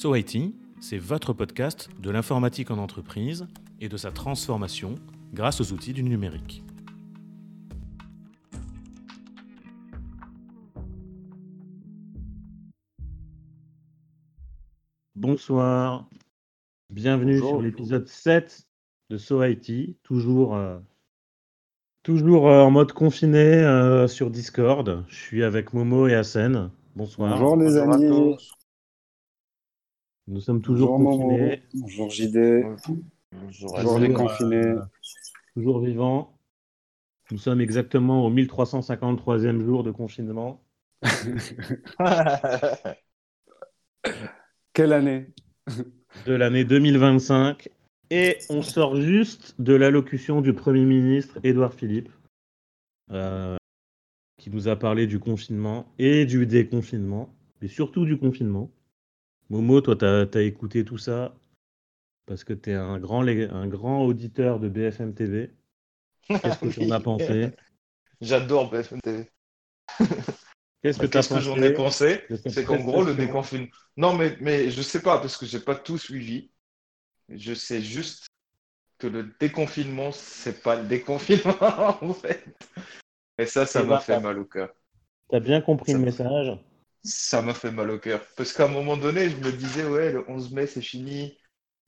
So IT, c'est votre podcast de l'informatique en entreprise et de sa transformation grâce aux outils du numérique. Bonsoir, bienvenue Bonjour. sur l'épisode 7 de So IT, toujours, euh, toujours euh, en mode confiné euh, sur Discord. Je suis avec Momo et Hassen. Bonsoir. Bonjour les Bonjour amis. Nous sommes toujours Bonjour confinés, Bonjour JD. Bonjour Bonjour les Toujours, confinés. euh, toujours vivants. Nous sommes exactement au 1353e jour de confinement. Quelle année? De l'année 2025 et on sort juste de l'allocution du Premier ministre Édouard Philippe euh, qui nous a parlé du confinement et du déconfinement, mais surtout du confinement. Momo, toi, tu as, écouté tout ça parce que tu es un grand, lé- un grand auditeur de BFM TV. Qu'est-ce que tu en as pensé? J'adore BFM TV. Qu'est-ce que tu as Qu'est-ce que j'en ai pensé? C'est qu'en gros, le déconfinement. Non, mais, mais je sais pas, parce que j'ai pas tout suivi. Je sais juste que le déconfinement, c'est pas le déconfinement, en fait. Et ça, ça Et m'a bah, fait mal au cœur. Tu as bien compris Ça le me- message Ça m'a fait mal au cœur. Parce qu'à un moment donné, je me disais, ouais, le 11 mai, c'est fini.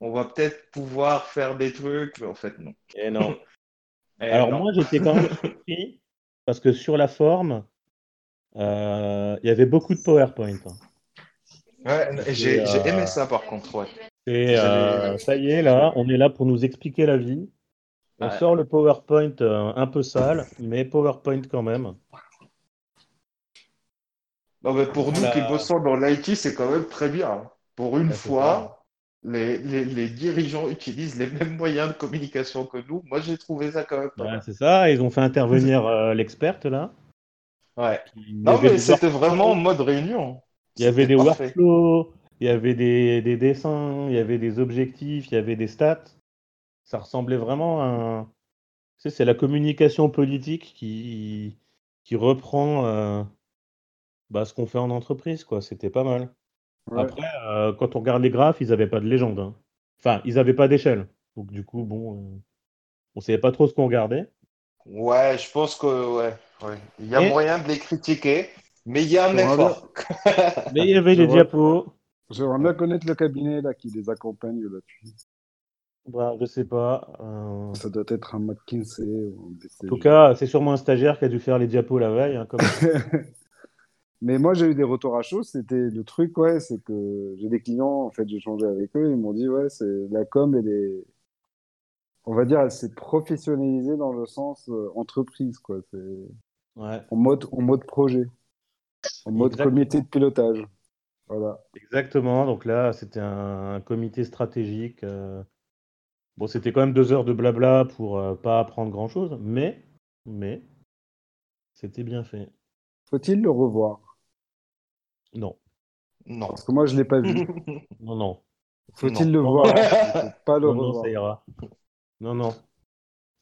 On va peut-être pouvoir faire des trucs, mais en fait, non. Et non. Et Alors non. moi, j'étais quand même surpris parce que sur la forme, euh, il y avait beaucoup de PowerPoint. hein. Ouais, et j'ai j'ai euh, aimé ça, par contre, ouais. Et euh, ça y est, là, on est là pour nous expliquer la vie. On Ouais. sort le PowerPoint euh, un peu sale, mais PowerPoint quand même. Non, mais pour nous Voilà. qui bossons dans l'IT, c'est quand même très bien. Pour une Ouais, fois, les, les, les dirigeants utilisent les mêmes moyens de communication que nous. Moi, j'ai trouvé ça quand même pas Ouais, mal. c'est ça, ils ont fait intervenir euh, l'experte là. Ouais. Il Non, mais c'était vraiment en mode réunion. Il y avait des parfait. workflows, il y avait des, des dessins, il y avait des objectifs, il y avait des stats. Ça ressemblait vraiment à un... Tu sais, c'est la communication politique qui, qui reprend euh, bah, ce qu'on fait en entreprise, quoi. C'était pas mal. Ouais. Après, euh, quand on regarde les graphes, ils n'avaient pas de légende. hein. Enfin, ils n'avaient pas d'échelle. Donc, du coup, bon, euh, on savait pas trop ce qu'on regardait. Ouais, je pense que ouais, ouais. Il y a Et- moyen de les critiquer, mais il y a un effort. Mais il y avait vois. diapos. J'aimerais bien connaître le cabinet là qui les accompagne là-dessus. Bah, je sais pas. euh, Ça doit être un McKinsey ou un. En tout cas, c'est sûrement un stagiaire qui a dû faire les diapos la veille. hein, comme... Mais moi, j'ai eu des retours à chaud. C'était le truc, ouais, c'est que j'ai des clients, en fait, j'ai changé avec eux. Ils m'ont dit, ouais, c'est la com, elle est, on va dire, elle s'est professionnalisée dans le sens euh, entreprise, quoi. C'est Ouais, en mode, en mode projet, en mode Exactement. comité de pilotage. Voilà. exactement. Donc là, c'était un, un comité stratégique. euh, Bon, c'était quand même deux heures de blabla pour euh, pas apprendre grand-chose, mais, mais, c'était bien fait. Faut-il le revoir? Non, Non. Parce que moi, je l'ai pas vu. non, non. Faut-il le voir? Pas le Non, non, ça ira. Non, non.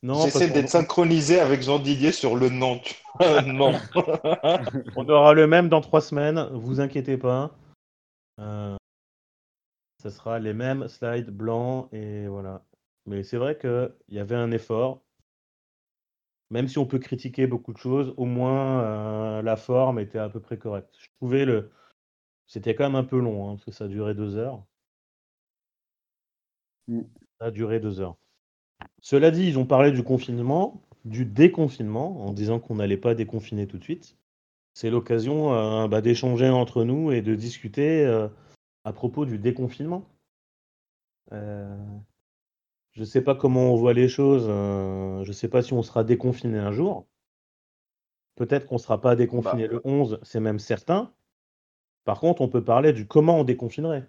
J'essaie d'être synchronisé avec Jean Didier sur le non. non. On aura le même dans trois semaines, vous inquiétez pas. Euh, ça sera les mêmes slides blancs et voilà. Mais c'est vrai qu'il y avait un effort. Même si on peut critiquer beaucoup de choses, au moins euh, la forme était à peu près correcte. Je trouvais le. C'était quand même un peu long, hein, parce que ça a duré deux heures. Mm. Ça a duré deux heures. Cela dit, ils ont parlé du confinement, du déconfinement, en disant qu'on n'allait pas déconfiner tout de suite. C'est l'occasion euh, bah, d'échanger entre nous et de discuter euh, à propos du déconfinement. Euh, je ne sais pas comment on voit les choses. euh, je ne sais pas si on sera déconfiné un jour. Peut-être qu'on ne sera pas déconfiné Bah. le 11, c'est même certain. Par contre, on peut parler du comment on déconfinerait.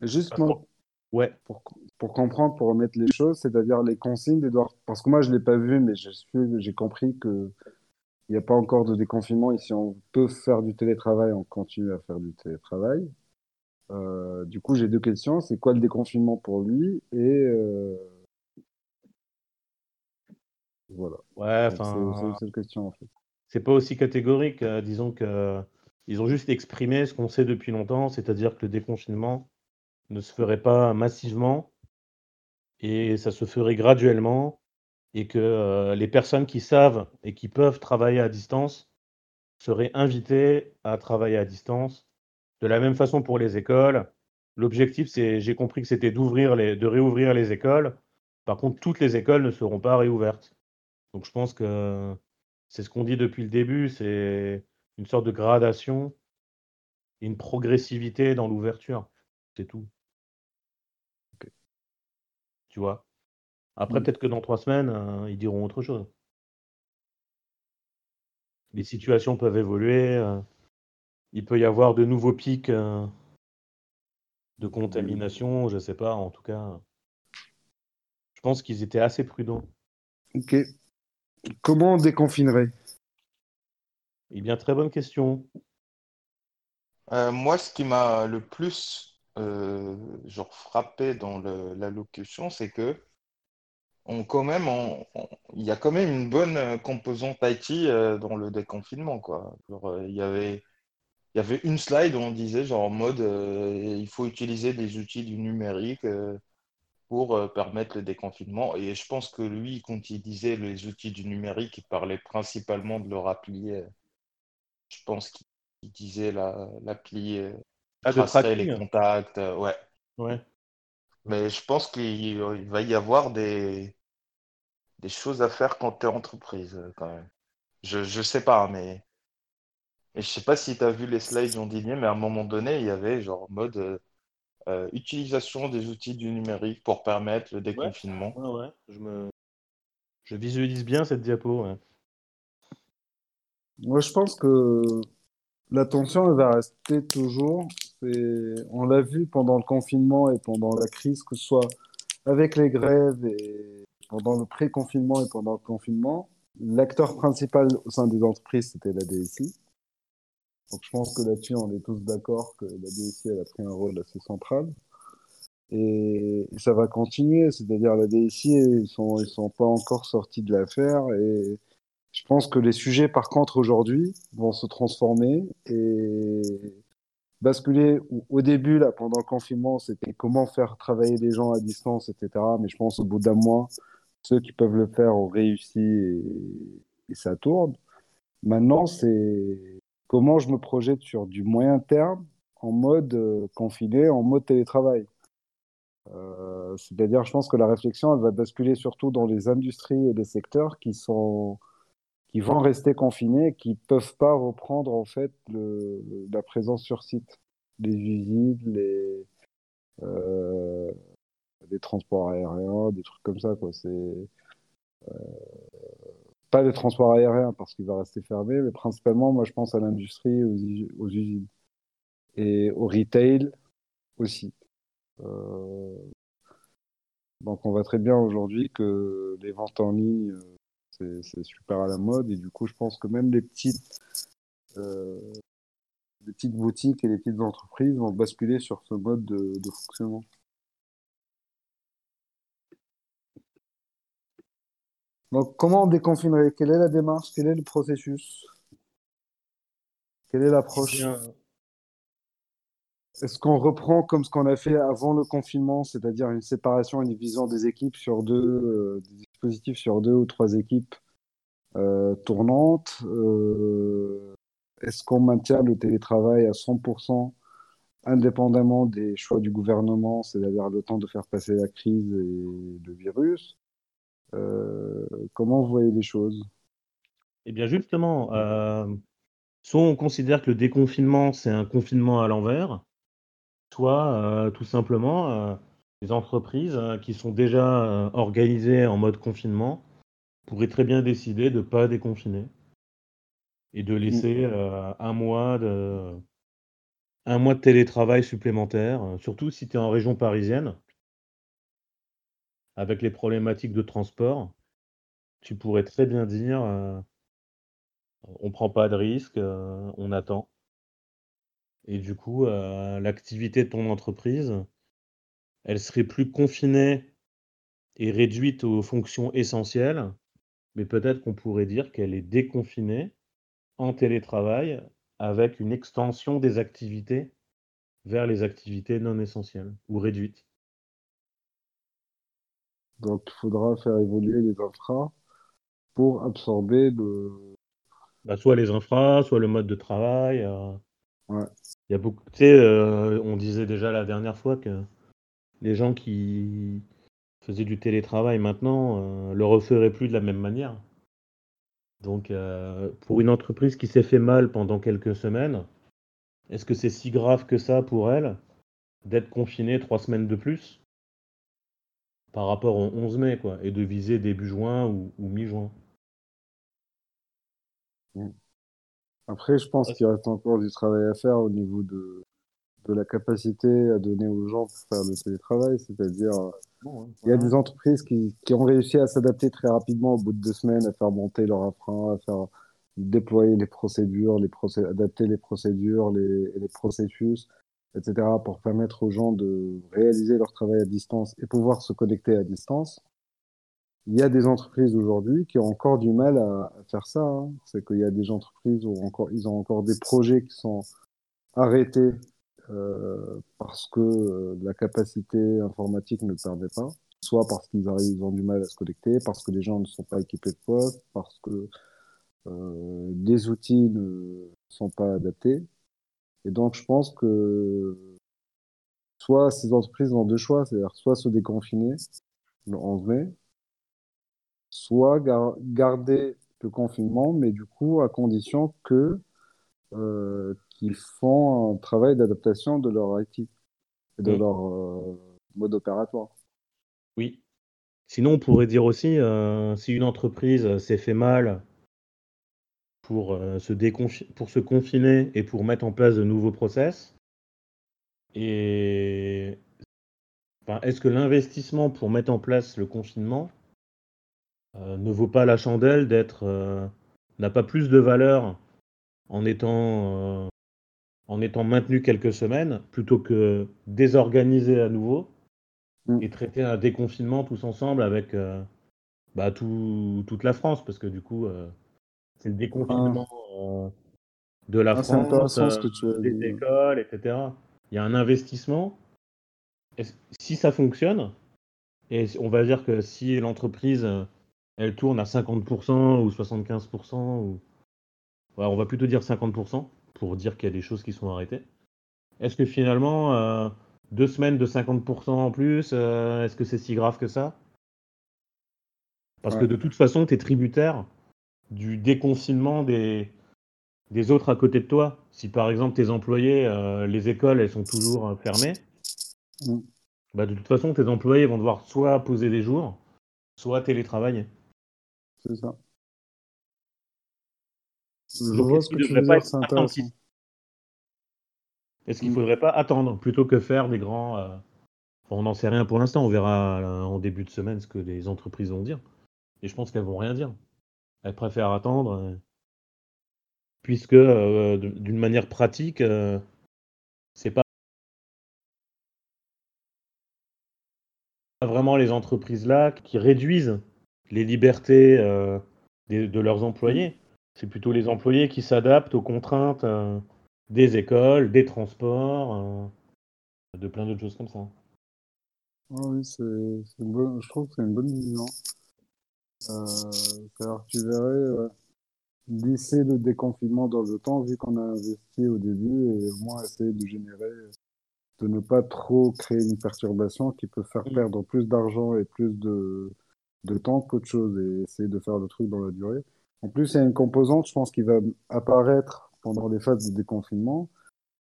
Justement, Ouais, pour, pour comprendre, pour remettre les choses, c'est-à-dire les consignes d'Edouard. Parce que moi, je l'ai pas vu, mais j'ai compris que il n'y a pas encore de déconfinement. Et si on peut faire du télétravail, on continue à faire du télétravail. Euh, du coup, j'ai deux questions. C'est quoi le déconfinement pour lui? Et euh, voilà. ouais, Donc, enfin. c'est c'est une seule question, en fait. c'est pas aussi catégorique. euh, disons que Ils ont juste exprimé ce qu'on sait depuis longtemps, c'est-à-dire que le déconfinement ne se ferait pas massivement et ça se ferait graduellement et que euh, les personnes qui savent et qui peuvent travailler à distance seraient invitées à travailler à distance. De la même façon pour les écoles. L'objectif, c'est, j'ai compris que c'était d'ouvrir les, de réouvrir les écoles. Par contre, toutes les écoles ne seront pas réouvertes. Donc je pense que c'est ce qu'on dit depuis le début, c'est une sorte de gradation, une progressivité dans l'ouverture. C'est tout. Tu vois? Après, Mm. peut-être que dans trois semaines, euh, ils diront autre chose. Les situations peuvent évoluer. euh, il peut y avoir de nouveaux pics euh, de contamination, je sais pas. En tout cas, je pense qu'ils étaient assez prudents. Ok. Comment on déconfinerait? Eh bien, très bonne question. Euh, moi, ce qui m'a le plus euh, genre frappé dans le- l'allocution, c'est que on, quand même, on- on- il y a quand même une bonne composante IT euh, dans le déconfinement, quoi. Euh, il y avait, il y avait une slide où on disait, genre, en mode, euh, il faut utiliser des outils du numérique euh, pour euh, permettre le déconfinement. Et je pense que lui, quand il disait les outils du numérique, il parlait principalement de leur appli. je pense qu'il il disait la- l'appli euh, Ah, de tracerait les contacts. ouais. Ouais. Mais je pense qu'il il va y avoir des, des choses à faire quand tu es entreprise, quand même. Je, je sais pas, mais, mais je sais pas si tu as vu les slides Jean Didier, mais à un moment donné, il y avait genre en mode euh, euh, utilisation des outils du numérique pour permettre le déconfinement. ouais, ouais. Je me, je visualise bien cette diapo. ouais. Moi, je pense que la tension, elle va rester toujours. On l'a vu pendant le confinement et pendant la crise, que ce soit avec les grèves et pendant le pré-confinement et pendant le confinement. L'acteur principal au sein des entreprises, c'était la DSI. Donc, je pense que là-dessus, on est tous d'accord que la DSI, elle a pris un rôle assez central. Et ça va continuer, c'est-à-dire la DSI, ils sont, ils sont pas encore sortis de l'affaire. Et je pense que les sujets, par contre, aujourd'hui, vont se transformer et basculer. Au- début, là, pendant le confinement, c'était comment faire travailler les gens à distance, etc. Mais je pense au bout d'un mois, ceux qui peuvent le faire ont réussi et ça tourne. Maintenant, c'est comment je me projette sur du moyen terme en mode euh, confiné, en mode télétravail. Euh, c'est-à-dire, je pense que la réflexion, elle va basculer surtout dans les industries et les secteurs qui sont, qui vont rester confinés, qui peuvent pas reprendre en fait la présence sur site, les usines, les, euh, transports aériens, des trucs comme ça, pas les transports aériens parce qu'il va rester fermé, mais principalement, moi, je pense à l'industrie, aux, us- aux usines et au retail aussi. Euh, donc, on voit très bien aujourd'hui que les ventes en ligne, euh, c'est super à la mode et du coup, je pense que même les petites, euh, boutiques et les petites entreprises vont basculer sur ce mode de, de fonctionnement. Donc, comment on déconfinerait? Quelle est la démarche? Quel est le processus? Quelle est Eh l'approche? bien, Est-ce qu'on reprend comme ce qu'on a fait avant le confinement, c'est-à-dire une séparation, une division des équipes sur deux, euh, des dispositifs sur deux ou trois équipes euh, tournantes? Euh, est-ce qu'on maintient le télétravail à 100% indépendamment des choix du gouvernement, c'est-à-dire le temps de faire passer la crise et le virus? Euh, comment vous voyez les choses? eh bien justement, euh, soit on considère que le déconfinement, c'est un confinement à l'envers, soit euh, tout simplement, les entreprises qui sont déjà organisées en mode confinement pourraient très bien décider de ne pas déconfiner et de laisser euh, un mois de, un mois de télétravail supplémentaire, surtout si tu es en région parisienne, avec les problématiques de transport. Tu pourrais très bien dire, euh, on prend pas de risque, euh, on attend. Et du coup, euh, l'activité de ton entreprise, elle serait plus confinée et réduite aux fonctions essentielles, mais peut-être qu'on pourrait dire qu'elle est déconfinée en télétravail avec une extension des activités vers les activités non essentielles ou réduites. Donc, il faudra faire évoluer les infras pour absorber le. Bah, soit les infras, soit le mode de travail. euh, Ouais. Il y a beaucoup. Tu sais, euh, on disait déjà la dernière fois que les gens qui faisaient du télétravail maintenant euh, le referaient plus de la même manière. Donc, pour une entreprise qui s'est fait mal pendant quelques semaines, est-ce que c'est si grave que ça pour elle d'être confinée trois semaines de plus? Par rapport au 11 mai, quoi, et de viser début juin ou, ou mi-juin? Après, je pense qu'il reste encore du travail à faire au niveau de, de la capacité à donner aux gens pour faire le télétravail. C'est-à-dire, euh, Bon, hein. il y a des entreprises qui, qui ont réussi à s'adapter très rapidement au bout de deux semaines, à faire monter leur infra, à faire déployer les procédures, les procé- adapter les procédures, les processus, etc., pour permettre aux gens de réaliser leur travail à distance et pouvoir se connecter à distance. Il y a des entreprises aujourd'hui qui ont encore du mal à, faire ça. hein. C'est qu'il y a des entreprises où encore, ils ont encore des projets qui sont arrêtés euh, parce que euh, la capacité informatique ne permet pas, soit parce qu'ils ont du mal à se connecter, parce que les gens ne sont pas équipés de poste, parce que euh, les outils ne sont pas adaptés. Et donc, je pense que soit ces entreprises ont deux choix, c'est-à-dire soit se déconfiner le 11 mai, soit gar- garder le confinement, mais du coup, à condition que euh, qu'ils font un travail d'adaptation de leur IT et de Mm. leur euh, mode opératoire. Oui. Sinon, on pourrait dire aussi, euh, si une entreprise s'est fait mal pour, euh, se pour se confiner et pour mettre en place de nouveaux process, et enfin, est-ce que l'investissement pour mettre en place le confinement euh, ne vaut pas la chandelle d'être euh, n'a pas plus de valeur en étant euh, en étant maintenu quelques semaines plutôt que désorganiser à nouveau Mm. et traiter un déconfinement tous ensemble avec bah, tout- toute la France? Parce que du coup c'est le déconfinement euh, de la Ah, France, euh, que tu as des dit. écoles, etc. Il y a un investissement. Si ça fonctionne, et on va dire que si l'entreprise euh, elle tourne à 50% ou 75%, ou... ouais, on va plutôt dire 50% pour dire qu'il y a des choses qui sont arrêtées. Est-ce que finalement, euh, deux semaines de 50% en plus, euh, est-ce que c'est si grave que ça? Parce que de toute façon, tu es tributaire du déconfinement des, des autres à côté de toi. Si par exemple tes employés, euh, les écoles, elles sont toujours euh, fermées, Mm. bah, de toute façon, tes employés vont devoir soit poser des jours, soit télétravailler. C'est ça. Je Donc, vois est-ce ce que qu'il tu devrait veux pas dire, être c'est intéressant. attentif Est-ce qu'il Mm. faudrait pas attendre plutôt que faire des grands. euh, On n'en sait rien pour l'instant, on verra euh, en début de semaine ce que les entreprises vont dire. Et je pense qu'elles vont rien dire. Elles préfèrent attendre, euh, puisque euh, d'une manière pratique, euh, c'est pas vraiment les entreprises là qui réduisent les libertés de leurs employés. C'est plutôt les employés qui s'adaptent aux contraintes des écoles, des transports, de plein d'autres choses comme ça. Ah oui, c'est je trouve que c'est une bonne vision. Euh, que tu verrais ouais, lisser le déconfinement dans le temps, vu qu'on a investi au début, et au moins essayer de générer, de ne pas trop créer une perturbation qui peut faire Mm. perdre plus d'argent et plus de, de temps qu'autre chose, et essayer de faire le truc dans la durée. En plus, il y a une composante, je pense, qui va apparaître pendant les phases de déconfinement,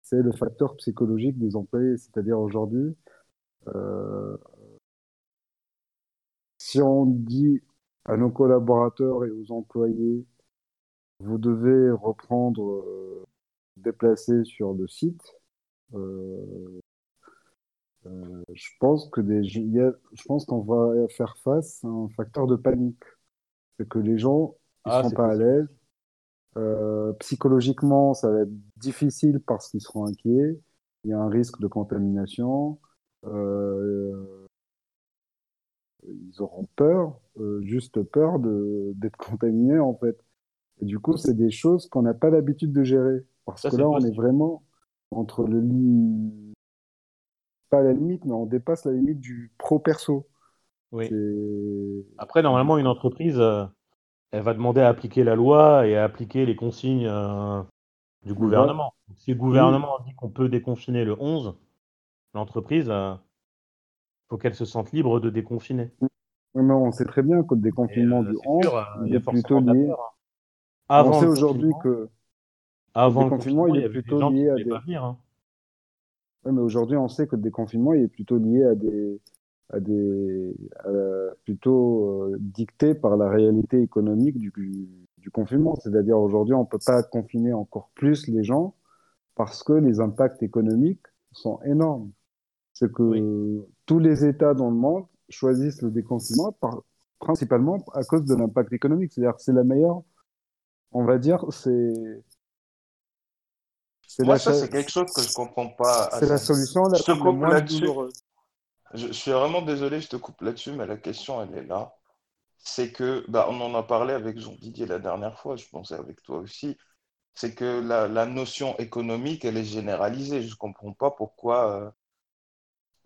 c'est le facteur psychologique des employés. C'est-à-dire aujourd'hui, euh, si on dit à nos collaborateurs et aux employés, vous devez reprendre, euh, déplacer sur le site, euh, euh, je pense que des, y a- je pense qu'on va faire face à un facteur de panique. C'est que les gens, ils Ah, c'est pas à l'aise. Psychologiquement, ça va être difficile parce qu'ils seront inquiets. Il y a un risque de contamination. Euh, ils auront peur, euh, juste peur d'être contaminés en fait. Et du coup, c'est des choses qu'on n'a pas l'habitude de gérer. Parce Ça, que là, on est vraiment entre le lit, pas la limite, mais on dépasse la limite du pro-perso. Oui. Après, normalement, une entreprise, euh, elle va demander à appliquer la loi et à appliquer les consignes euh, du gouvernement. Si le gouvernement dit qu'on peut déconfiner le 11, l'entreprise, faut qu'elle se sente libre de déconfiner. Oui, mais on sait très bien que le déconfinement euh, du c'est 11, sûr, euh, il il est plutôt lié. peur. hein. Avant on sait le aujourd'hui que avant le déconfinement, confinement, il il est plutôt gens lié à des. venir. hein. Ouais, mais aujourd'hui, on sait que le déconfinement, il est plutôt lié à des, à des, à- plutôt euh, dicté par la réalité économique du, du confinement. C'est-à-dire aujourd'hui, on peut pas confiner encore plus les gens parce que les impacts économiques sont énormes. C'est que Oui. tous les États dans le monde choisissent le déconfinement par, principalement à cause de l'impact économique. C'est-à-dire que c'est la meilleure, on va dire, c'est c'est Moi, la, ça, c'est quelque chose que je comprends pas c'est la solution la, Je te la coupe moins là-dessus. douloureuse. Je, je suis vraiment désolé, je te coupe là-dessus, mais la question, elle est là. C'est que, bah, on en a parlé avec Jean Didier la dernière fois, je pensais avec toi aussi. C'est que la, la notion économique, elle est généralisée. Je comprends pas pourquoi. euh,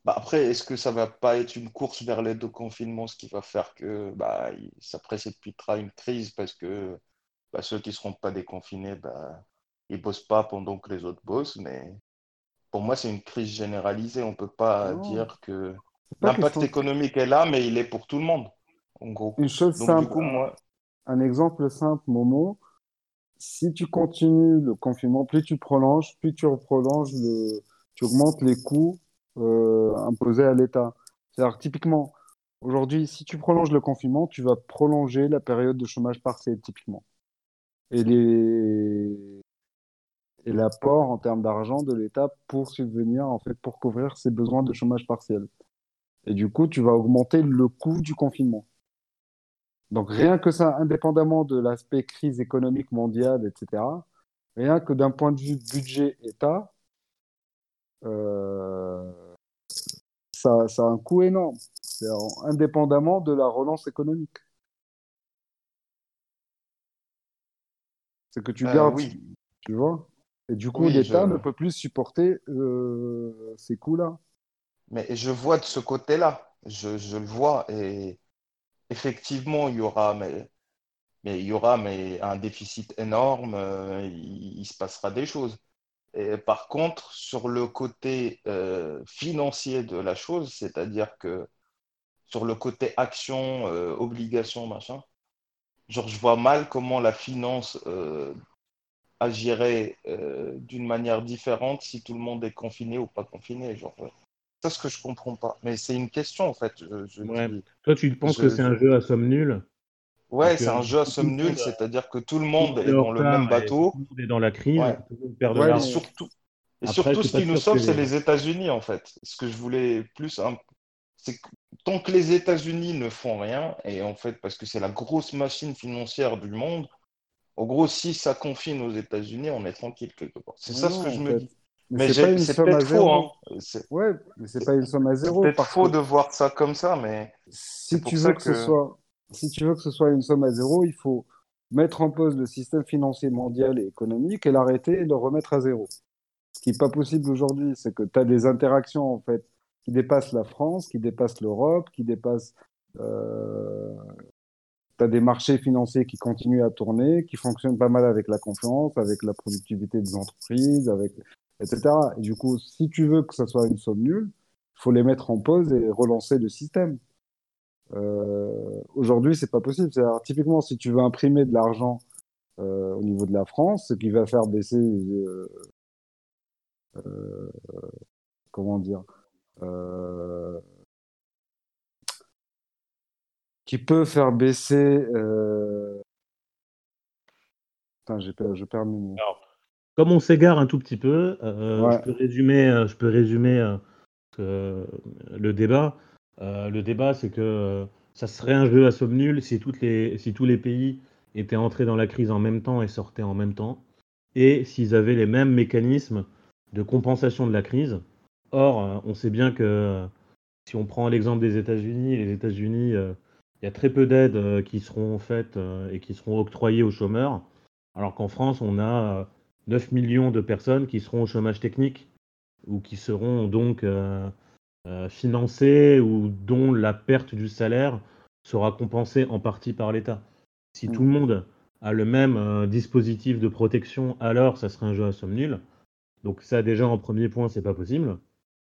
Bah, après, est-ce que ça va pas être une course vers l'aide au confinement, ce qui va faire que bah, ça précipitera une crise parce que bah, ceux qui seront pas déconfinés, bah, ils bossent pas pendant que les autres bossent. Mais pour moi, c'est une crise généralisée. On peut pas dire que l'impact question. économique est là, mais il est pour tout le monde, en gros. Une chose Donc, simple, coup, un, moi, un exemple simple, Momo. Si tu continues le confinement, plus tu prolonges, plus tu prolonges le, tu augmentes les coûts euh, imposés à l'État. C'est-à-dire typiquement, aujourd'hui, si tu prolonges le confinement, tu vas prolonger la période de chômage partiel, typiquement. Et les et l'apport en termes d'argent de l'État pour subvenir, en fait, pour couvrir ses besoins de chômage partiel. Et du coup, tu vas augmenter le coût du confinement. Donc rien que ça, indépendamment de l'aspect crise économique mondiale, etc., rien que d'un point de vue budget État, euh, ça, ça a un coût énorme, indépendamment de la relance économique. C'est que tu euh, gardes, oui, tu vois. Et du coup, oui, l'État ne peut plus supporter euh, ces coûts-là. mais je vois de ce côté-là. Je, je le vois et effectivement, il y aura, mais Mais il y aura mais, un déficit énorme, il, il se passera des choses. Et par contre, sur le côté euh, financier de la chose, c'est-à-dire que sur le côté action, euh, obligation, machin, genre je vois mal comment la finance euh, agirait d'une manière différente si tout le monde est confiné ou pas confiné. Genre, c'est ce que je comprends pas. Mais c'est une question en fait. Je, je Ouais. dis, Toi, tu penses que c'est je- un jeu à somme nulle? Ouais, c'est un jeu à somme nulle, c'est-à-dire que tout le monde est dans le même et bateau. tout le monde est dans la crise, Ouais. tout le monde perd de Ouais, Et mais l'argent. surtout, et Après, surtout, ce qui nous sûr que sauve, c'est les... États-Unis, en fait. Ce que je voulais plus, hein, c'est que tant que les États-Unis ne font rien, et en fait, parce que c'est la grosse machine financière du monde, en gros, si ça confine aux États-Unis, on est tranquille quelque part. C'est ça ce que je me dis. Mais Mais c'est pas j'ai- une c'est somme à peut-être faux, hein. C'est Ouais, mais c'est c'est- pas une somme à c'est zéro peut-être parce que faux de voir ça comme ça, mais c'est si tu veux que ce soit, si tu veux que ce soit une somme à zéro, il faut mettre en pause le système financier mondial et économique et l'arrêter et le remettre à zéro. Ce qui n'est pas possible aujourd'hui, c'est que tu as des interactions en fait qui dépassent la France, qui dépassent l'Europe, qui dépassent. Euh, tu as des marchés financiers qui continuent à tourner, qui fonctionnent pas mal avec la confiance, avec la productivité des entreprises, etc. Et du coup, si tu veux que ça soit une somme nulle, il faut les mettre en pause et relancer le système. Euh, aujourd'hui, c'est pas possible. C'est-à-dire, typiquement, si tu veux imprimer de l'argent euh, au niveau de la France, ce qui va faire baisser, euh, comment dire, euh, qui peut faire baisser. Euh... Putain, j'ai per- je perds mes mots. Comme on s'égare un tout petit peu, euh, Ouais. je peux résumer, je peux résumer le débat. Euh, le débat, c'est que euh, ça serait un jeu à somme nulle si, tous les pays étaient entrés dans la crise en même temps et sortaient en même temps, et s'ils avaient les mêmes mécanismes de compensation de la crise. Or, euh, on sait bien que si on prend l'exemple des États-Unis, les États-Unis, il y a très peu d'aides qui seront faites et qui seront octroyées aux chômeurs, alors qu'en France, on a euh, 9 millions de personnes qui seront au chômage technique ou qui seront donc euh, financées ou dont la perte du salaire sera compensée en partie par l'État. Si Mm. tout le monde a le même euh, dispositif de protection, alors ça serait un jeu à somme nulle. Donc ça déjà en premier point, c'est pas possible.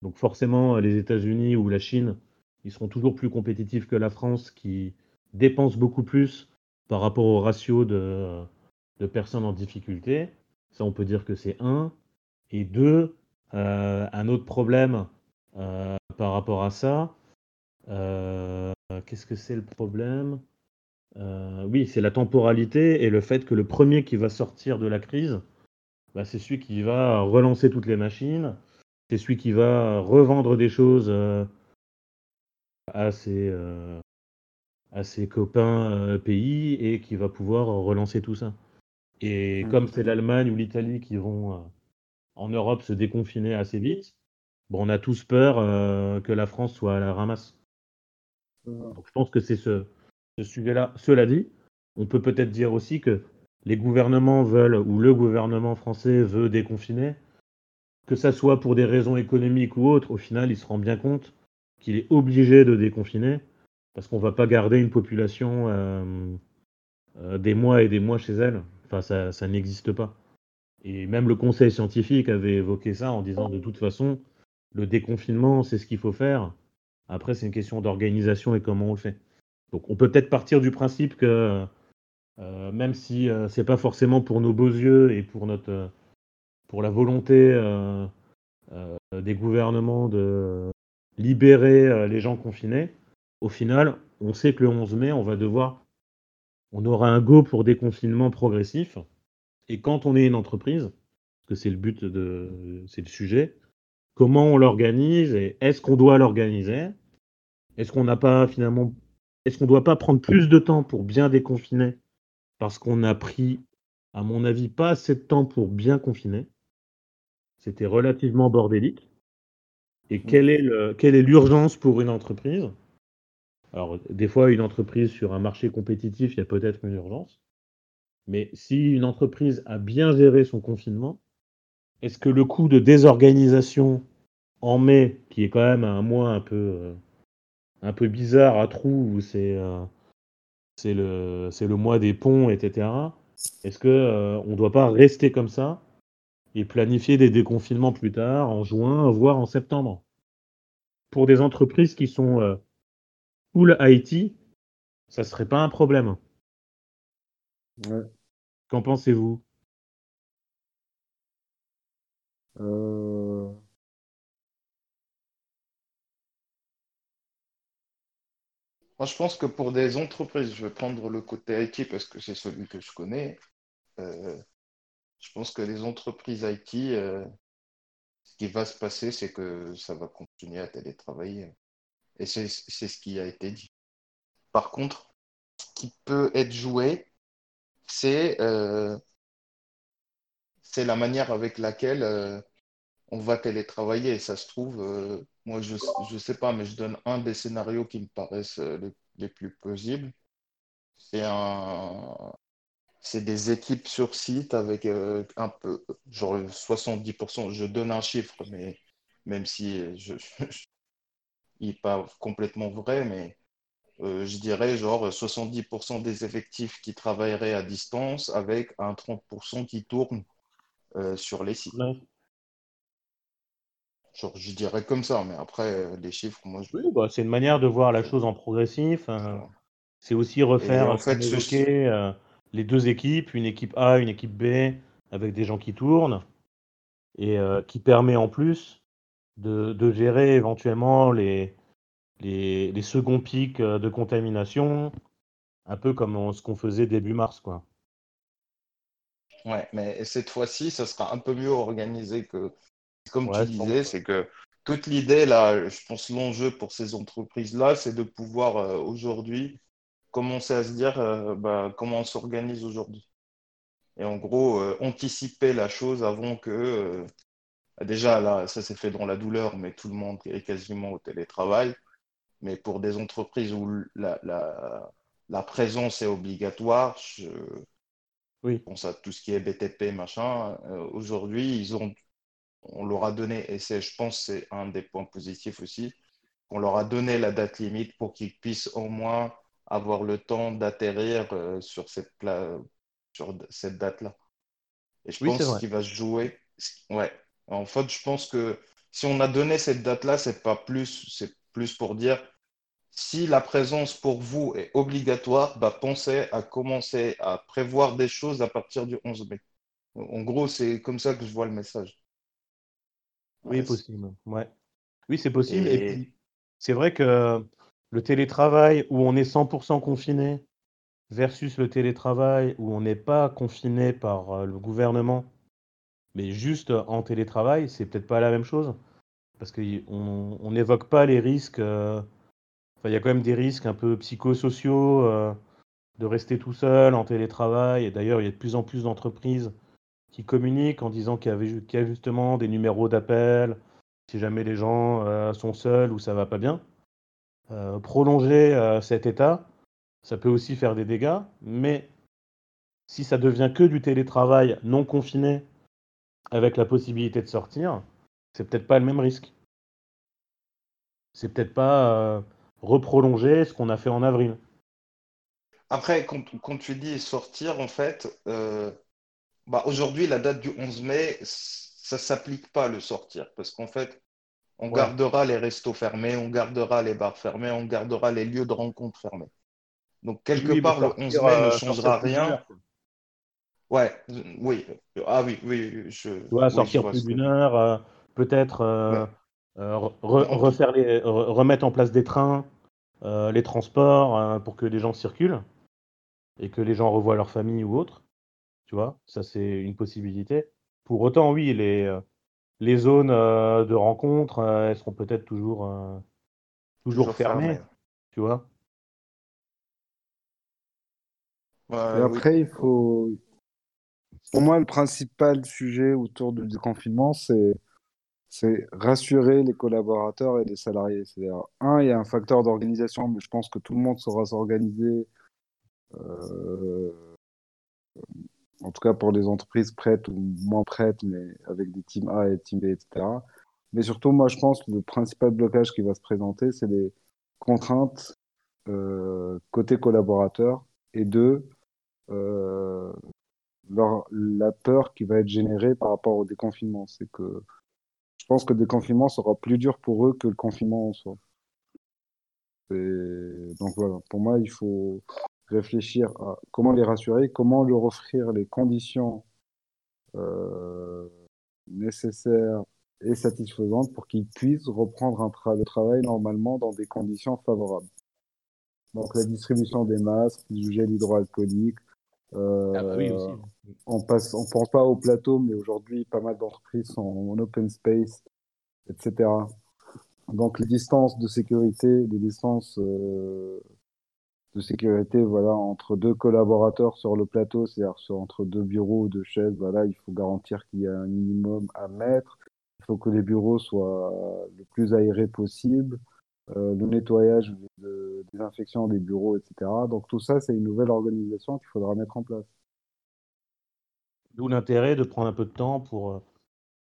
Donc forcément, les États-Unis ou la Chine, ils seront toujours plus compétitifs que la France qui dépense beaucoup plus par rapport au ratio de, de personnes en difficulté. Ça, on peut dire que c'est un. Et deux, euh, un autre problème euh, par rapport à ça, euh, qu'est-ce que c'est le problème? Euh, Oui, c'est la temporalité et le fait que le premier qui va sortir de la crise, bah, c'est celui qui va relancer toutes les machines, c'est celui qui va revendre des choses euh, à ses, euh, à ses copains euh, pays et qui va pouvoir relancer tout ça. Et Mm. comme c'est l'Allemagne ou l'Italie qui vont euh, en Europe se déconfiner assez vite, bon, on a tous peur euh, que la France soit à la ramasse. Donc je pense que c'est ce, ce sujet-là. Cela dit, on peut peut-être dire aussi que les gouvernements veulent, ou le gouvernement français veut déconfiner, que ça soit pour des raisons économiques ou autres, au final, il se rend bien compte qu'il est obligé de déconfiner, parce qu'on ne va pas garder une population euh, euh, des mois et des mois chez elle. Enfin, ça, ça n'existe pas. Et même le conseil scientifique avait évoqué ça en disant de toute façon, le déconfinement, c'est ce qu'il faut faire. Après, c'est une question d'organisation et comment on le fait. Donc, on peut peut-être partir du principe que euh, même si euh, c'est pas forcément pour nos beaux yeux et pour notre euh, pour la volonté euh, des gouvernements de libérer les gens confinés, au final, on sait que le 11 mai, on va devoir on aura un go pour déconfinement progressif. Et quand on est une entreprise, parce que c'est le but de c'est le sujet, comment on l'organise et est-ce qu'on doit l'organiser? Est-ce qu'on n'a pas finalement est-ce qu'on ne doit pas prendre plus de temps pour bien déconfiner? Parce qu'on a pris, à mon avis, pas assez de temps pour bien confiner. C'était relativement bordélique. Et quelle est, le, quelle est l'urgence pour une entreprise? Alors, des fois, une entreprise sur un marché compétitif, il y a peut-être une urgence. Mais si une entreprise a bien géré son confinement, est-ce que le coût de désorganisation en mai, qui est quand même un mois un peu, euh, un peu bizarre à trous, où c'est euh, c'est le, mois des ponts, etc. Est-ce que euh, on ne doit pas rester comme ça et planifier des déconfinements plus tard, en juin, voire en septembre? Pour des entreprises qui sont full IT, ça serait pas un problème. Ouais. Qu'en pensez-vous? Euh, Moi, je pense que pour des entreprises, je vais prendre le côté IT parce que c'est celui que je connais. Euh, je pense que les entreprises IT, euh, ce qui va se passer, c'est que ça va continuer à télétravailler. Et c'est ce qui a été dit. Par contre, ce qui peut être joué, c'est c'est la manière avec laquelle euh, on va télétravailler. Ça se trouve, euh, moi, je ne sais pas, mais je donne un des scénarios qui me paraissent euh, les, plus plausibles. C'est des équipes sur site avec un peu, genre 70%. Je donne un chiffre, mais même si je, je- n'est pas complètement vrai, mais je dirais genre 70% des effectifs qui travailleraient à distance avec un 30% qui tourne euh, sur les sites. Ouais. Genre, je dirais comme ça, mais après, euh, les chiffres, moi, je... Oui, bah, c'est une manière de voir la chose en progressif. euh, c'est aussi refaire en fait, ce- les deux équipes, une équipe A, une équipe B, avec des gens qui tournent, et qui permet en plus de, de gérer éventuellement les, les, les seconds pics de contamination, un peu comme on- ce qu'on faisait début mars, quoi. Ouais, mais cette fois-ci, ça sera un peu mieux organisé que, comme Ouais, tu disais, c'est que toute l'idée, là, je pense l'enjeu pour ces entreprises-là, c'est de pouvoir euh, aujourd'hui commencer à se dire euh, bah, comment on s'organise aujourd'hui. Et en gros, euh, anticiper la chose avant que, euh, déjà, là, ça s'est fait dans la douleur, mais tout le monde est quasiment au télétravail. Mais pour des entreprises où la, la, la présence est obligatoire, je, Oui. Je pense à tout ce qui est BTP, machin. Euh, aujourd'hui, ils ont, on leur a donné, et c'est, je pense, c'est un des points positifs aussi, on leur a donné la date limite pour qu'ils puissent au moins avoir le temps d'atterrir euh, sur cette, pla- sur cette date-là. Et je Oui, pense qu'il va se jouer. Ouais. En fait, je pense que si on a donné cette date-là, c'est pas plus, c'est plus pour dire si la présence pour vous est obligatoire, bah, pensez à commencer à prévoir des choses à partir du 11 mai. En gros, c'est comme ça que je vois le message. Oui, Ouais, possible. Ouais. Oui, c'est possible. Et Et puis, c'est vrai que le télétravail où on est 100% confiné versus le télétravail où on n'est pas confiné par euh, le gouvernement, mais juste en télétravail, c'est peut-être pas la même chose. Parce qu'on on n'évoque pas les risques. euh, Il y a quand même des risques un peu psychosociaux euh, de rester tout seul en télétravail. Et d'ailleurs, il y a de plus en plus d'entreprises qui communiquent en disant qu'il y, a justement des numéros d'appel si jamais les gens euh, sont seuls ou ça va pas bien. Euh, prolonger cet état, ça peut aussi faire des dégâts, mais si ça devient que du télétravail non confiné avec la possibilité de sortir, c'est peut-être pas le même risque. C'est peut-être pas reprolonger ce qu'on a fait en avril. après, quand, quand tu dis sortir, en fait, euh, bah, aujourd'hui, la date du 11 mai, ça s'applique pas le sortir. Parce qu'en fait, on Ouais. gardera les restos fermés, on gardera les bars fermés, on gardera les lieux de rencontre fermés. Donc, quelque oui, part, le 11 sortir, mai ne euh, changera rien. Ouais, oui. Ah oui, oui, je, Tu vois, oui, je sortir vois plus d'une heure, euh, peut-être Ouais. Euh, re- refaire les, re- remettre en place des trains, euh, les transports euh, pour que les gens circulent et que les gens revoient leur famille ou autre. Tu vois, ça c'est une possibilité. Pour autant, oui, les, les zones euh, de rencontre, euh, elles seront peut-être toujours, euh, toujours Toujours fermées, fermé. tu vois. Et Ouais, oui. après, il faut. Pour moi, le principal sujet autour du déconfinement, c'est c'est rassurer les collaborateurs et les salariés. C'est-à-dire, un, il y a un facteur d'organisation, mais je pense que tout le monde saura s'organiser, euh, en tout cas pour les entreprises prêtes ou moins prêtes, mais avec des teams A et team B, etc. Mais surtout, moi, je pense que le principal blocage qui va se présenter, c'est les contraintes euh, côté collaborateur et deux, euh, la peur qui va être générée par rapport au déconfinement. C'est que je pense que le déconfinement sera plus dur pour eux que le confinement en soi. Et donc voilà, pour moi, il faut réfléchir à comment les rassurer, comment leur offrir les conditions euh, nécessaires et satisfaisantes pour qu'ils puissent reprendre un le travail normalement dans des conditions favorables. Donc la distribution des masques, du gel hydroalcoolique, euh, Ah bah oui aussi. on passe, on pense pas au plateau, mais aujourd'hui, pas mal d'entreprises sont en open space, etc. Donc, les distances de sécurité, les distances euh, de sécurité, voilà, entre deux collaborateurs sur le plateau, c'est-à-dire entre deux bureaux ou deux chaises, voilà, il faut garantir qu'il y a un minimum à mettre. Il faut que les bureaux soient le plus aérés possible. Euh, le nettoyage, de désinfection des bureaux, etc. Donc, tout ça, c'est une nouvelle organisation qu'il faudra mettre en place. D'où l'intérêt de prendre un peu de temps pour, euh,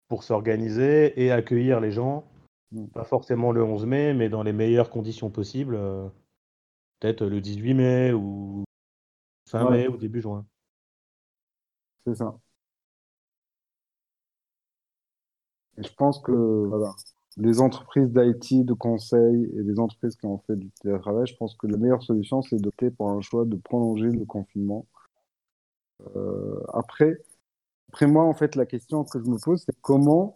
pour s'organiser et accueillir les gens. Mm. Pas forcément le 11 mai, mais dans les meilleures conditions possibles. euh, Peut-être le 18 mai ou fin Ouais. mai ou début juin. C'est ça. Et je pense que voilà, les entreprises d'IT, de conseil et les entreprises qui ont fait du télétravail, je pense que la meilleure solution, c'est d'opter pour un choix de prolonger le confinement. Euh, après, après moi, en fait, la question que je me pose, c'est comment,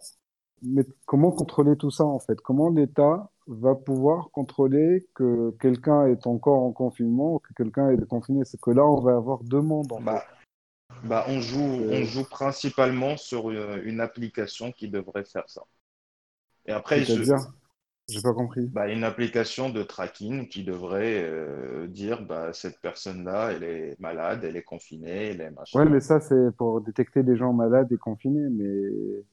mais comment contrôler tout ça, en fait? Comment l'État va pouvoir contrôler que quelqu'un est encore en confinement ou que quelqu'un est déconfiné? C'est que là, on va avoir deux mondes, en Bah, fait. bah, on joue, on Euh, joue principalement sur une, une application qui devrait faire ça. Et après, je, j'ai pas compris. bah, une application de tracking qui devrait euh, dire bah, cette personne-là, elle est malade, elle est confinée, elle est Ouais, machin. mais ça, c'est pour détecter les gens malades et confinés. Mais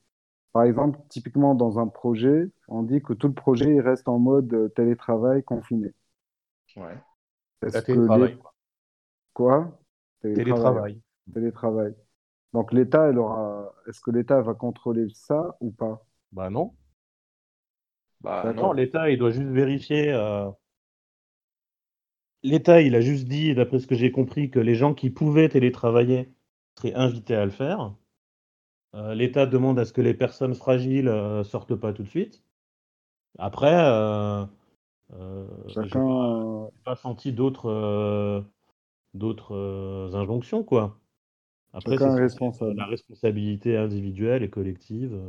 par exemple, typiquement dans un projet, on dit que tout le projet il reste en mode télétravail confiné. Ouais. Est-ce que télétravail. les... Quoi? Télétravail. Télétravail. télétravail. Donc l'État, elle aura... est-ce que l'État va contrôler ça ou pas? Bah non. Bah non. l'État, il doit juste vérifier. euh, L'État, il a juste dit, d'après ce que j'ai compris, que les gens qui pouvaient télétravailler seraient invités à le faire. Euh, L'État demande à ce que les personnes fragiles euh, sortent pas tout de suite. Après, euh, j'ai pas, Chacun, pas senti d'autres d'autres injonctions, quoi. Après, c'est responsable. la responsabilité individuelle et collective.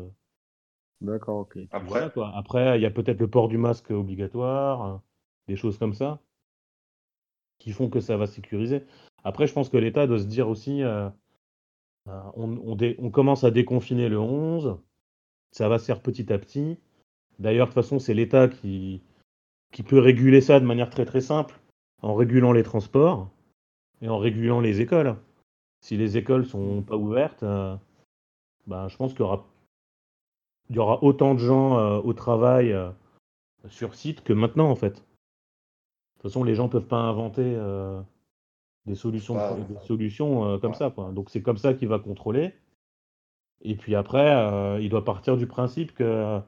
D'accord, ok. Après, voilà, quoi. Après, il y a peut-être le port du masque obligatoire, euh, des choses comme ça, qui font que ça va sécuriser. Après, je pense que l'État doit se dire aussi, euh, euh, on, on dé- on commence à déconfiner le 11, ça va se faire petit à petit. D'ailleurs, de toute façon, c'est l'État qui, qui peut réguler ça de manière très très simple, en régulant les transports et en régulant les écoles. Si les écoles sont pas ouvertes, euh, ben, je pense qu'il y aura, il y aura autant de gens euh, au travail euh, sur site que maintenant, en fait. De toute façon, les gens peuvent pas inventer euh, des solutions, bah, pro- des solutions comme ouais. ça, quoi. Donc c'est comme ça qu'il va contrôler. Et puis après, il doit partir du principe que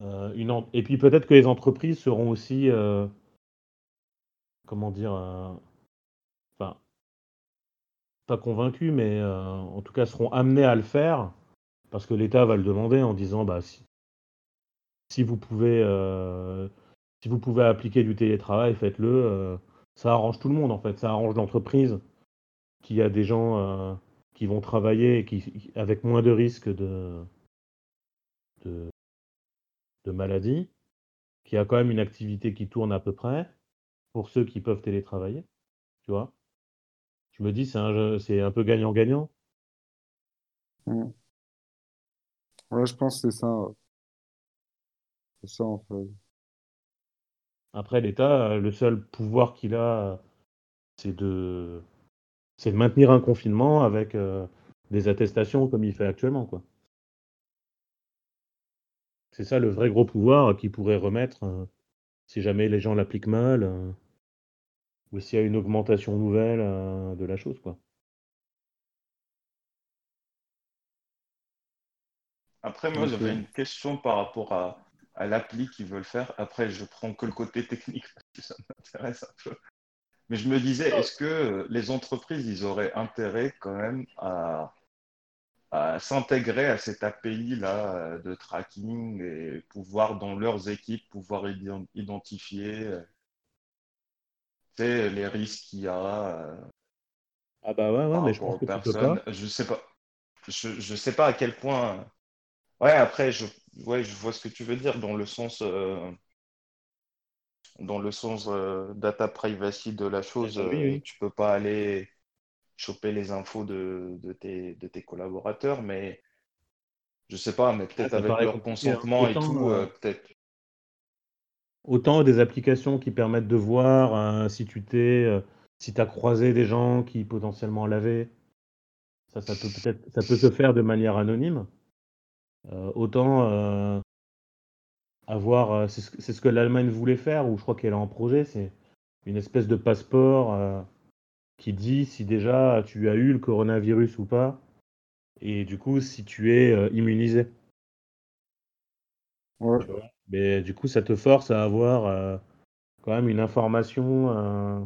une en- et puis peut-être que les entreprises seront aussi, comment dire, enfin, pas convaincus, mais en tout cas seront amenés à le faire parce que l'État va le demander en disant bah si, vous pouvez euh, si vous pouvez appliquer du télétravail, faites-le. euh, ça arrange tout le monde en fait, ça arrange l'entreprise qui a des gens euh, qui vont travailler et qui avec moins de risques de, de maladie, qui a quand même une activité qui tourne à peu près pour ceux qui peuvent télétravailler, tu vois. Je me dis c'est un un peu gagnant-gagnant. Hmm. Ouais, je pense que c'est ça. C'est ça, en fait. Après l'État, euh, le seul pouvoir qu'il a, euh, c'est de c'est de maintenir un confinement avec euh, des attestations comme il fait actuellement, quoi. C'est ça le vrai gros pouvoir qu'il pourrait remettre si jamais les gens l'appliquent mal ou s'il y a une augmentation nouvelle de la chose, quoi. Après, moi, j'avais une question par rapport à, à l'appli qu'ils veulent faire. Après, je prends que le côté technique parce que ça m'intéresse un peu. Mais je me disais, est-ce que les entreprises, ils auraient intérêt quand même à, à s'intégrer à cette API-là euh, de tracking et pouvoir, dans leurs équipes, pouvoir ident- identifier euh, les risques qu'il y a Ah bah ouais, mais je pense que pas. personnes. Je sais pas. Je, je sais pas à quel point. Ouais, après, je, ouais, je vois ce que tu veux dire dans le sens, euh, dans le sens euh, data privacy de la chose. oui, euh, oui. tu peux pas aller choper les infos de, de tes, de tes collaborateurs, mais je sais pas, mais Ah, peut-être ça avec leur hein. consentement et tout, euh, peut-être. autant des applications qui permettent de voir si tu t'es, si t'as croisé des gens qui potentiellement l'avaient. Ça, ça peut peut-être, ça peut se faire de manière anonyme. Euh, autant euh, avoir, euh, c'est ce, que l'Allemagne voulait faire, ou je crois qu'elle a en projet, c'est une espèce de passeport qui dit si déjà tu as eu le coronavirus ou pas, et du coup si tu es immunisé. Ouais. Mais du coup, ça te force à avoir euh, quand même une information, euh,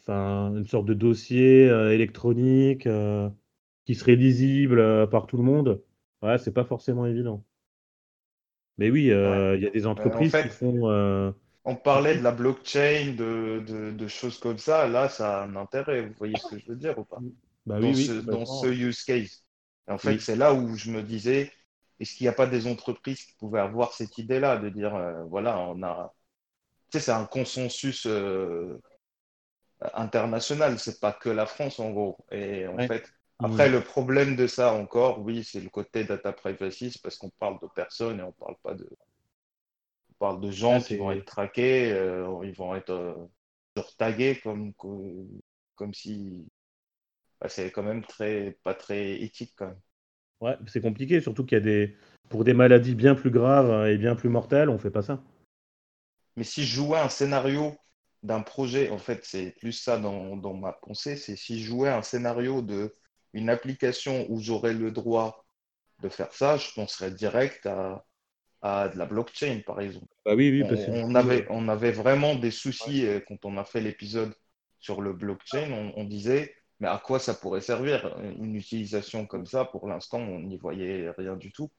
enfin une sorte de dossier euh, électronique qui serait lisible par tout le monde. Ouais, c'est pas forcément évident. Mais oui, euh, il y a des Euh, en entreprises qui font. euh, on parlait de la blockchain, de, de, de choses comme ça. Là, ça a un intérêt. Vous voyez ce que je veux dire ou pas? Bah oui, Dans oui, ce, dans ce use case. Et en fait, Oui. c'est là où je me disais, est-ce qu'il n'y a pas des entreprises qui pouvaient avoir cette idée-là de dire, euh, voilà, on a, tu sais, c'est un consensus international, c'est pas que la France en gros. Et en Ouais. fait, Après, le problème de ça encore, oui, c'est le côté data privacy, c'est parce qu'on parle de personnes et on parle pas de, on parle de Ah, gens qui vont être traqués, euh, ils vont être euh, tagués comme, comme, si, bah, c'est quand même très, pas très éthique quand même. Ouais, c'est compliqué, surtout qu'il y a des. Pour des maladies bien plus graves euh, et bien plus mortelles, on fait pas ça. Mais si je jouais un scénario d'un projet, en fait, c'est plus ça dans, dans ma pensée, c'est si je jouais un scénario de une application où j'aurais le droit de faire ça, je penserais direct à, à de la blockchain, par exemple. Bah oui, oui, On, parce que on avait, on avait vraiment des soucis euh, quand on a fait l'épisode sur le blockchain. On, on disait, mais à quoi ça pourrait servir une utilisation comme ça? Pour l'instant, on n'y voyait rien du tout.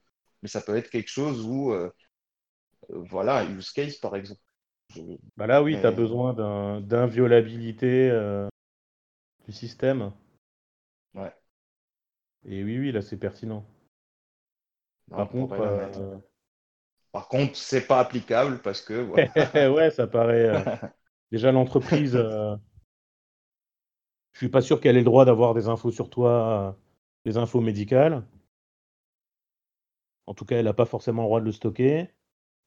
Mais ça peut être quelque chose où, euh, euh, voilà, use case, par exemple. Je- bah là, oui, tu as besoin d'inviolabilité euh, du système. Ouais. Et oui, oui, là, c'est pertinent. Par contre, euh, Par contre, c'est pas applicable parce que voilà. ouais, ça paraît. euh, Déjà, l'entreprise, euh, je suis pas sûr qu'elle ait le droit d'avoir des infos sur toi, euh, des infos médicales. En tout cas, elle n'a pas forcément le droit de le stocker.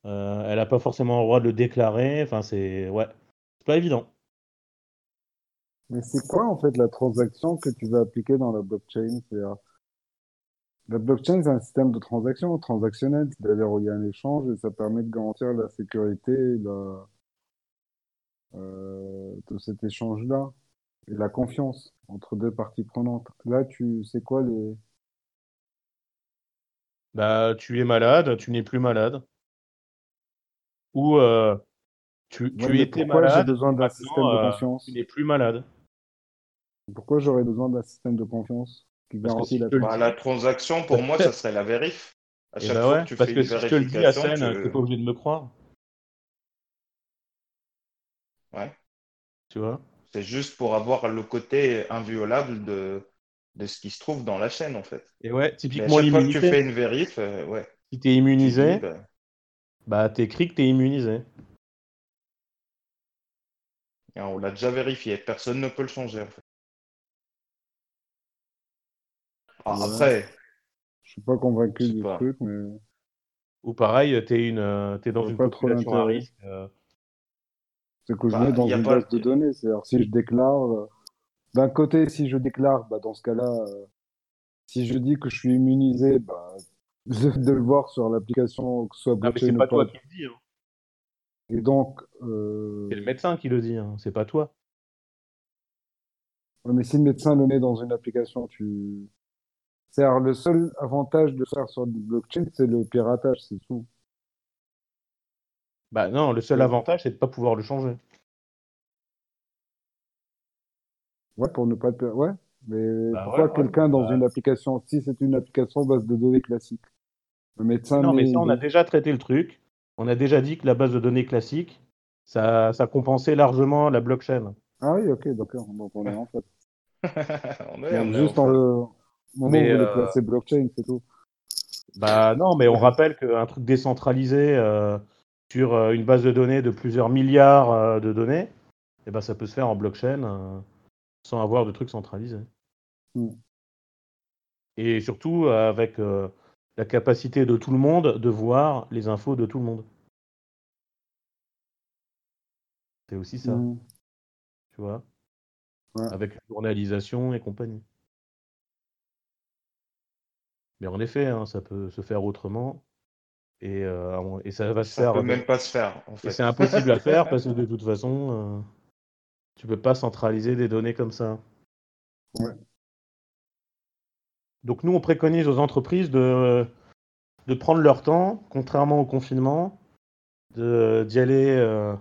Elle n'a pas forcément le droit de le déclarer. Enfin, c'est ouais, c'est pas évident. Mais c'est quoi en fait la transaction que tu vas appliquer dans la blockchain? La blockchain, c'est un système de transaction transactionnel, c'est-à-dire où il y a un échange et ça permet de garantir la sécurité la, euh, de cet échange-là et la confiance entre deux parties prenantes. Là, tu sais quoi les? Bah, tu es malade, tu n'es plus malade. Ou euh, tu, tu Ouais, mais étais pourquoi j'ai malade, besoin d'un système de euh, confiance? tu n'es plus malade. Pourquoi j'aurais besoin d'un système de confiance qui garantit la Bah, la transaction, pour moi, ça serait la vérif. À Eh chaque bah fois que tu parce fais que une si je te le dis à scène, tu- t'es pas obligé de me croire, Ouais. tu vois? C'est juste pour avoir le côté inviolable de, de ce qui se trouve dans la chaîne, en fait. Et ouais, Mais à typiquement chaque fois que tu fais une vérif, euh, ouais, Si t'es tu immunisé, dis, bah, bah t'écris que t'es immunisé. et on l'a déjà vérifié, personne ne peut le changer, en fait. Ah, Ouais. Après, Je suis pas convaincu du pas. truc, mais Ou pareil, t'es une, euh, t'es dans une pas trop à risque. euh, c'est que je Bah, mets dans une base de données. C'est-à-dire, si je déclare, euh, d'un côté, si je déclare, bah, dans ce cas-là, euh, si je dis que je suis immunisé, bah, de, le voir sur l'application, que ce soit mais blockchain c'est pas pas. toi qui le dis, hein. Et donc, euh, c'est le médecin qui le dit, hein. c'est pas toi. ouais, mais si le médecin le met dans une application, tu. C'est-à-dire, le seul avantage de faire sur du blockchain, c'est le piratage, c'est tout. Bah non, le seul avantage, c'est de pas pouvoir le changer. Ouais, pour ne pas Ouais, mais Bah pourquoi ouais, ouais, quelqu'un dans bah- une application, si c'est une application base de données classique, le médecin Non, mais ça, on a déjà traité le truc. On a déjà dit que la base de données classique, ça, ça compensait largement la blockchain. Ah oui, ok, d'accord. Donc on est en fait. on est, on Donc, est juste en en fait. Mais, vous voulez euh, placer blockchain, c'est tout. Bah non, mais on rappelle qu'un truc décentralisé euh, sur euh, une base de données de plusieurs milliards euh, de données, eh ben, ça peut se faire en blockchain sans avoir de trucs centralisés. Mm. Et surtout avec la capacité de tout le monde de voir les infos de tout le monde. C'est aussi ça, Mhm. tu vois, Ouais. avec la journalisation et compagnie. Mais en effet, hein, ça peut se faire autrement. Et, euh, et ça va se Ça faire. peut avec- même pas se faire, en Et fait. c'est impossible à faire parce que de toute façon, euh, tu peux pas centraliser des données comme ça. Ouais. Donc nous, on préconise aux entreprises de, de prendre leur temps, contrairement au confinement, de- d'y aller, euh,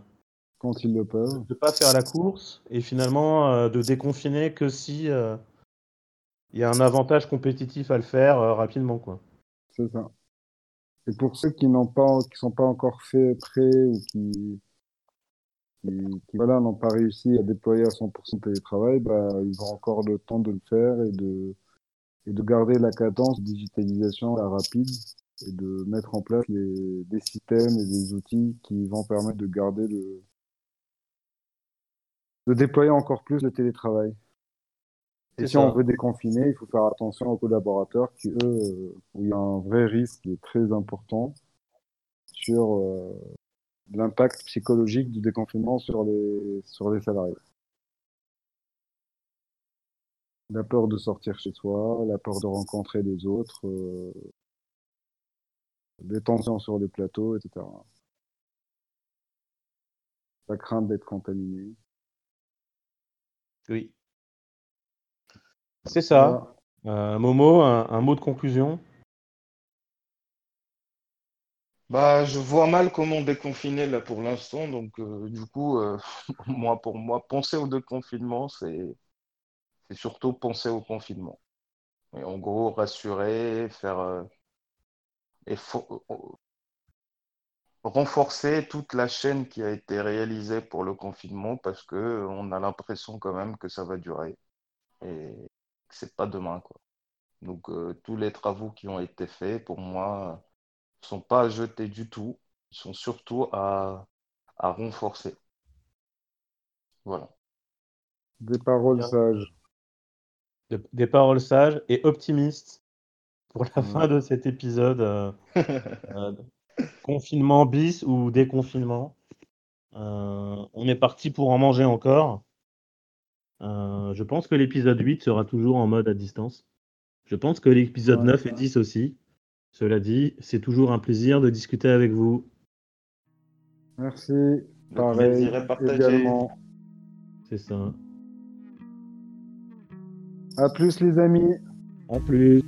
Quand ils le peuvent. de pas faire la course et finalement euh, de déconfiner que si euh, il y a un avantage compétitif à le faire euh, rapidement. C'est ça. Et pour ceux qui n'ont pas, qui sont pas encore fait prêts ou qui, voilà, n'ont pas réussi à déployer à 100% de télétravail, bah, ils ont encore le temps de le faire et de, et de garder la cadence de digitalisation rapide et de mettre en place les, des systèmes et des outils qui vont permettre de garder le, de déployer encore plus le télétravail. Et si ça. on veut déconfiner, il faut faire attention aux collaborateurs qui, eux, euh, où il y a un vrai risque qui est très important sur euh, l'impact psychologique du déconfinement sur les, sur les salariés. La peur de sortir chez soi, la peur de rencontrer les autres, euh, des tensions sur les plateaux, etc. la crainte d'être contaminé. Oui. C'est ça. Euh, Momo, un, un mot de conclusion? Bah, je vois mal comment déconfiner là pour l'instant. Donc, euh, du coup, euh, moi, pour moi, penser au déconfinement, c'est c'est surtout penser au confinement. Et en gros, rassurer, faire euh, et euh, renforcer toute la chaîne qui a été réalisée pour le confinement parce que on a l'impression quand même que ça va durer et c'est pas demain, quoi. Donc, euh, tous les travaux qui ont été faits, pour moi, sont pas à jeter du tout. Ils sont surtout à, à renforcer. Voilà. Des paroles Bien. sages. De- Des paroles sages et optimistes pour la fin de cet épisode. euh, euh, confinement bis ou déconfinement. Euh, on est parti pour en manger encore. Euh, je pense que l'épisode 8 sera toujours en mode à distance. Je pense que l'épisode Ouais. 9 et 10 aussi. Cela dit, c'est toujours un plaisir de discuter avec vous. Merci. Le Pareil également. C'est ça. À plus les amis. En plus.